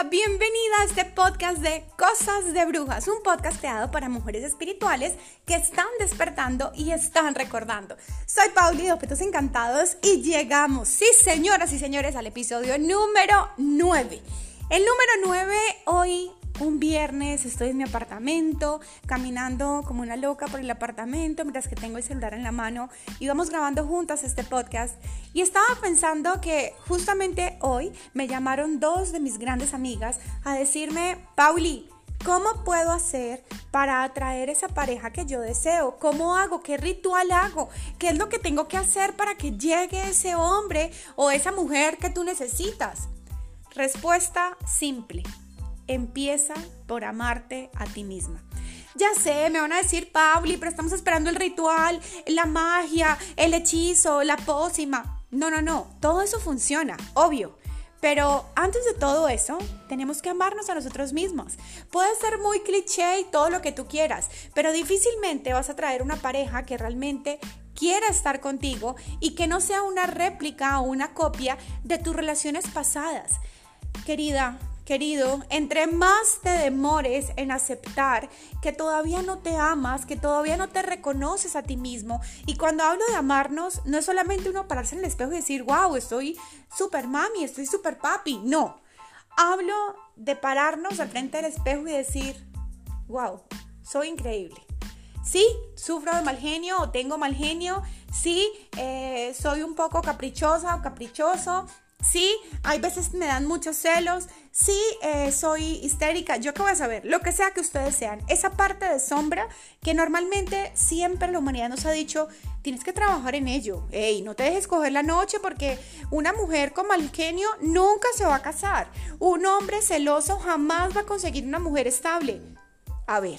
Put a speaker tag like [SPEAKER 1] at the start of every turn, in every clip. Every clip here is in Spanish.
[SPEAKER 1] bienvenida a este podcast de Cosas de Brujas, un podcast creado para mujeres espirituales que están despertando y están recordando. Soy Pauli de Objetos Encantados y llegamos, sí señoras y señores, al episodio número 9. El número 9 hoy un viernes estoy en mi apartamento, caminando como una loca por el apartamento mientras que tengo el celular en la mano y vamos grabando juntas este podcast. Y estaba pensando que justamente hoy me llamaron dos de mis grandes amigas a decirme, Pauli, ¿Cómo puedo hacer para atraer esa pareja que yo deseo? ¿Cómo hago? ¿Qué ritual hago? ¿Qué es lo que tengo que hacer para que llegue ese hombre o esa mujer que tú necesitas? Respuesta simple empieza por amarte a ti misma. Ya sé, me van a decir, Pauli, pero estamos esperando el ritual, la magia, el hechizo, la pócima. No, no, no, todo eso funciona, obvio. Pero antes de todo eso, tenemos que amarnos a nosotros mismos. Puede ser muy cliché y todo lo que tú quieras, pero difícilmente vas a traer una pareja que realmente quiera estar contigo y que no sea una réplica o una copia de tus relaciones pasadas. Querida, Querido, entre más te demores en aceptar que todavía no te amas, que todavía no te reconoces a ti mismo, y cuando hablo de amarnos, no es solamente uno pararse en el espejo y decir, wow, estoy super mami, estoy super papi, no. Hablo de pararnos al frente del espejo y decir, wow, soy increíble. Sí, sufro de mal genio o tengo mal genio. Sí, eh, soy un poco caprichosa o caprichoso. Sí, hay veces me dan muchos celos. Sí, eh, soy histérica. Yo qué voy a saber, lo que sea que ustedes sean. Esa parte de sombra que normalmente siempre la humanidad nos ha dicho, tienes que trabajar en ello. Ey, no te dejes coger la noche porque una mujer con mal genio nunca se va a casar. Un hombre celoso jamás va a conseguir una mujer estable. A ver,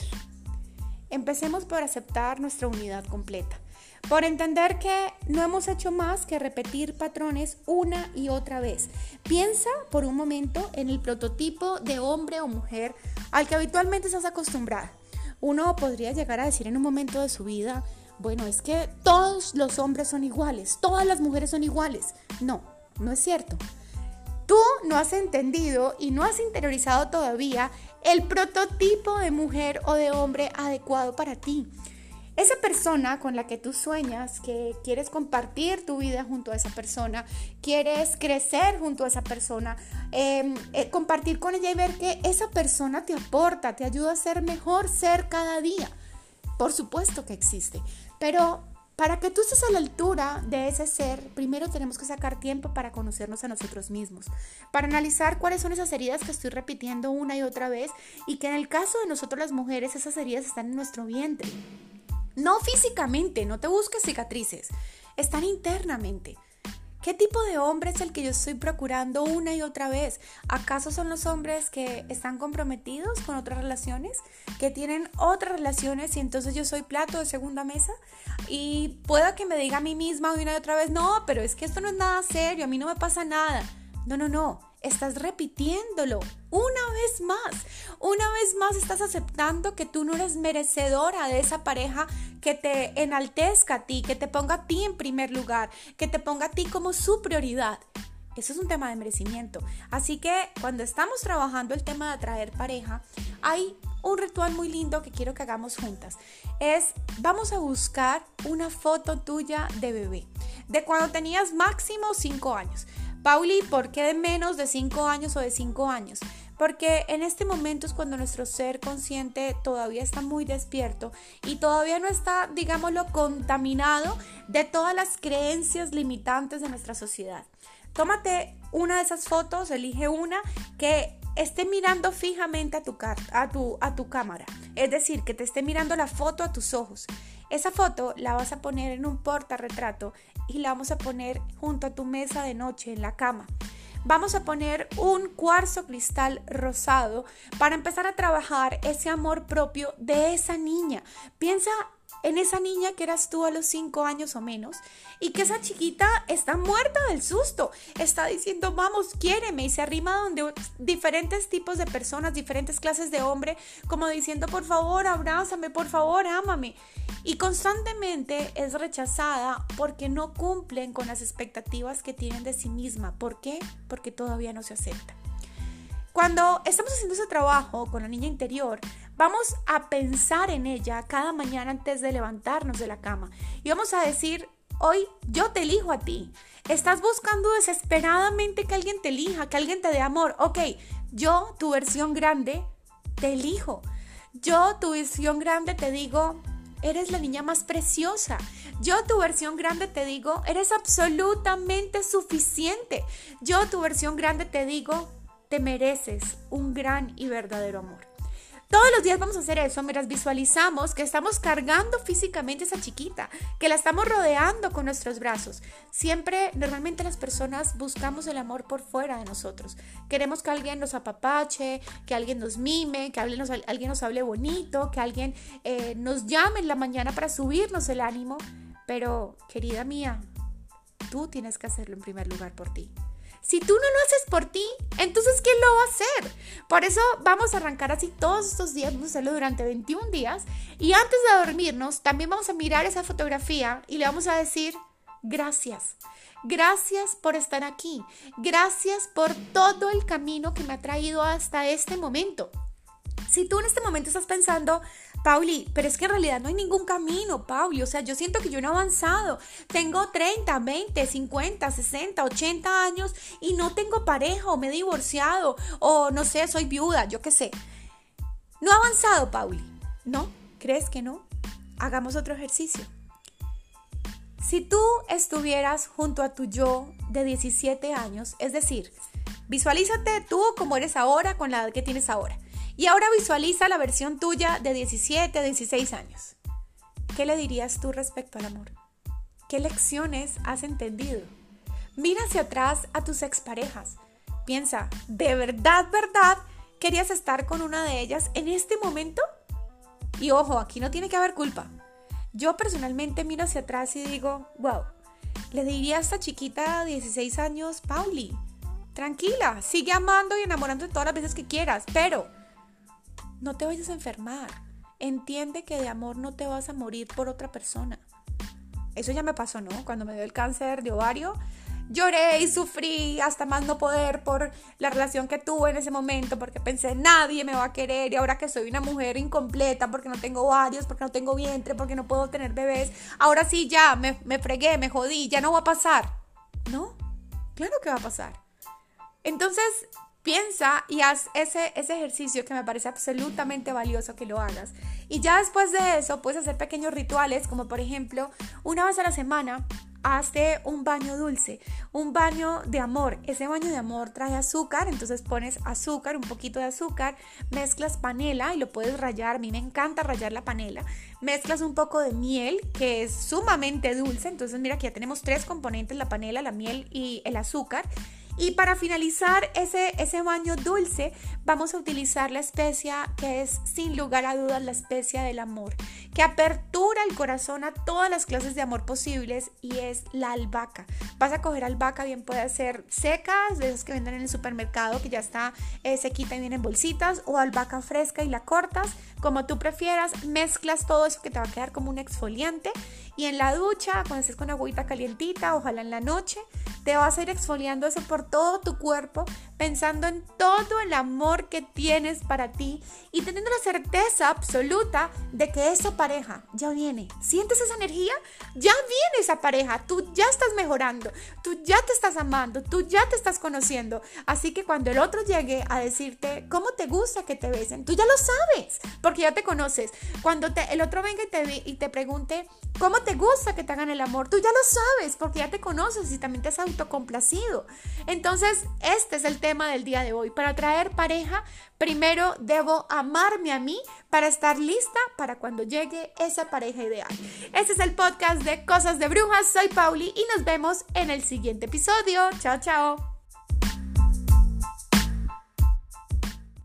[SPEAKER 1] empecemos por aceptar nuestra unidad completa por entender que no hemos hecho más que repetir patrones una y otra vez. Piensa por un momento en el prototipo de hombre o mujer al que habitualmente estás acostumbrada. Uno podría llegar a decir en un momento de su vida, bueno, es que todos los hombres son iguales, todas las mujeres son iguales. No, no es cierto. Tú no has entendido y no has interiorizado todavía el prototipo de mujer o de hombre adecuado para ti. Esa persona con la que tú sueñas, que quieres compartir tu vida junto a esa persona, quieres crecer junto a esa persona, em, eh, compartir con ella y ver que esa persona te aporta, te ayuda a ser mejor ser cada día. Por supuesto que existe, pero para que tú estés a la altura de ese ser, primero tenemos que sacar tiempo para conocernos a nosotros mismos, para analizar cuáles son esas heridas que estoy repitiendo una y otra vez y que en el caso de nosotros las mujeres esas heridas están en nuestro vientre. No físicamente, no te busques cicatrices, están internamente. ¿Qué tipo de hombre es el que yo estoy procurando una y otra vez? ¿Acaso son los hombres que están comprometidos con otras relaciones? ¿Que tienen otras relaciones y entonces yo soy plato de segunda mesa? Y pueda que me diga a mí misma una y otra vez, no, pero es que esto no es nada serio, a mí no me pasa nada. No, no, no, estás repitiéndolo una vez más. Una vez más estás aceptando que tú no eres merecedora de esa pareja que te enaltezca a ti, que te ponga a ti en primer lugar, que te ponga a ti como su prioridad. Eso es un tema de merecimiento. Así que cuando estamos trabajando el tema de atraer pareja, hay un ritual muy lindo que quiero que hagamos juntas. Es, vamos a buscar una foto tuya de bebé, de cuando tenías máximo 5 años. Pauli, ¿por qué de menos de 5 años o de 5 años? Porque en este momento es cuando nuestro ser consciente todavía está muy despierto y todavía no está, digámoslo, contaminado de todas las creencias limitantes de nuestra sociedad. Tómate una de esas fotos, elige una que esté mirando fijamente a tu, a tu, a tu cámara. Es decir, que te esté mirando la foto a tus ojos. Esa foto la vas a poner en un portarretrato y la vamos a poner junto a tu mesa de noche en la cama. Vamos a poner un cuarzo cristal rosado para empezar a trabajar ese amor propio de esa niña. Piensa en esa niña que eras tú a los 5 años o menos y que esa chiquita está muerta del susto, está diciendo, vamos, quiéreme y se arrima donde diferentes tipos de personas, diferentes clases de hombre, como diciendo, por favor, abrázame, por favor, ámame. Y constantemente es rechazada porque no cumplen con las expectativas que tienen de sí misma. ¿Por qué? Porque todavía no se acepta. Cuando estamos haciendo ese trabajo con la niña interior, vamos a pensar en ella cada mañana antes de levantarnos de la cama y vamos a decir, hoy yo te elijo a ti. Estás buscando desesperadamente que alguien te elija, que alguien te dé amor. Ok, yo, tu versión grande, te elijo. Yo, tu versión grande, te digo, eres la niña más preciosa. Yo, tu versión grande, te digo, eres absolutamente suficiente. Yo, tu versión grande, te digo, te mereces un gran y verdadero amor. Todos los días vamos a hacer eso mientras visualizamos que estamos cargando físicamente a esa chiquita, que la estamos rodeando con nuestros brazos. Siempre, normalmente las personas buscamos el amor por fuera de nosotros. Queremos que alguien nos apapache, que alguien nos mime, que alguien nos, alguien nos hable bonito, que alguien eh, nos llame en la mañana para subirnos el ánimo. Pero, querida mía, tú tienes que hacerlo en primer lugar por ti. Si tú no lo haces por ti, entonces ¿quién lo va a hacer? Por eso vamos a arrancar así todos estos días, vamos a hacerlo durante 21 días y antes de dormirnos también vamos a mirar esa fotografía y le vamos a decir gracias. Gracias por estar aquí. Gracias por todo el camino que me ha traído hasta este momento. Si tú en este momento estás pensando, Pauli, pero es que en realidad no hay ningún camino, Pauli. O sea, yo siento que yo no he avanzado. Tengo 30, 20, 50, 60, 80 años y no tengo pareja o me he divorciado o no sé, soy viuda, yo qué sé. No he avanzado, Pauli. ¿No? ¿Crees que no? Hagamos otro ejercicio. Si tú estuvieras junto a tu yo de 17 años, es decir, visualízate tú como eres ahora con la edad que tienes ahora. Y ahora visualiza la versión tuya de 17, 16 años. ¿Qué le dirías tú respecto al amor? ¿Qué lecciones has entendido? Mira hacia atrás a tus exparejas. Piensa, ¿de verdad, verdad querías estar con una de ellas en este momento? Y ojo, aquí no tiene que haber culpa. Yo personalmente miro hacia atrás y digo, wow, le diría a esta chiquita de 16 años, Pauli, tranquila, sigue amando y enamorando todas las veces que quieras, pero no te vayas a enfermar. Entiende que de amor no te vas a morir por otra persona. Eso ya me pasó, ¿no? Cuando me dio el cáncer de ovario, lloré y sufrí hasta más no poder por la relación que tuve en ese momento, porque pensé, nadie me va a querer y ahora que soy una mujer incompleta, porque no tengo ovarios, porque no tengo vientre, porque no puedo tener bebés, ahora sí ya me, me fregué, me jodí, ya no va a pasar. ¿No? Claro que va a pasar. Entonces, Piensa y haz ese, ese ejercicio que me parece absolutamente valioso que lo hagas. Y ya después de eso puedes hacer pequeños rituales, como por ejemplo, una vez a la semana hazte un baño dulce, un baño de amor. Ese baño de amor trae azúcar, entonces pones azúcar, un poquito de azúcar, mezclas panela y lo puedes rayar. A mí me encanta rayar la panela. Mezclas un poco de miel, que es sumamente dulce. Entonces mira que ya tenemos tres componentes, la panela, la miel y el azúcar. Y para finalizar ese, ese baño dulce, vamos a utilizar la especia que es sin lugar a dudas la especia del amor, que apertura el corazón a todas las clases de amor posibles y es la albahaca. Vas a coger albahaca, bien puede ser secas, de esas que venden en el supermercado, que ya está eh, sequita y viene en bolsitas, o albahaca fresca y la cortas, como tú prefieras, mezclas todo eso que te va a quedar como un exfoliante y en la ducha, cuando estés con agüita calientita, ojalá en la noche, te vas a ir exfoliando eso por todo tu cuerpo, pensando en todo el amor que tienes para ti y teniendo la certeza absoluta de que esa pareja ya viene. ¿Sientes esa energía? Ya viene esa pareja, tú ya estás mejorando, tú ya te estás amando, tú ya te estás conociendo. Así que cuando el otro llegue a decirte cómo te gusta que te besen, tú ya lo sabes, porque ya te conoces. Cuando el otro venga y te, y te pregunte cómo te gusta que te hagan el amor, tú ya lo sabes, porque ya te conoces y también te has autocomplacido. Entonces, este es el tema del día de hoy. Para atraer pareja, primero debo amarme a mí para estar lista para cuando llegue esa pareja ideal. Este es el podcast de Cosas de Brujas. Soy Pauli y nos vemos en el siguiente episodio. Chao, chao.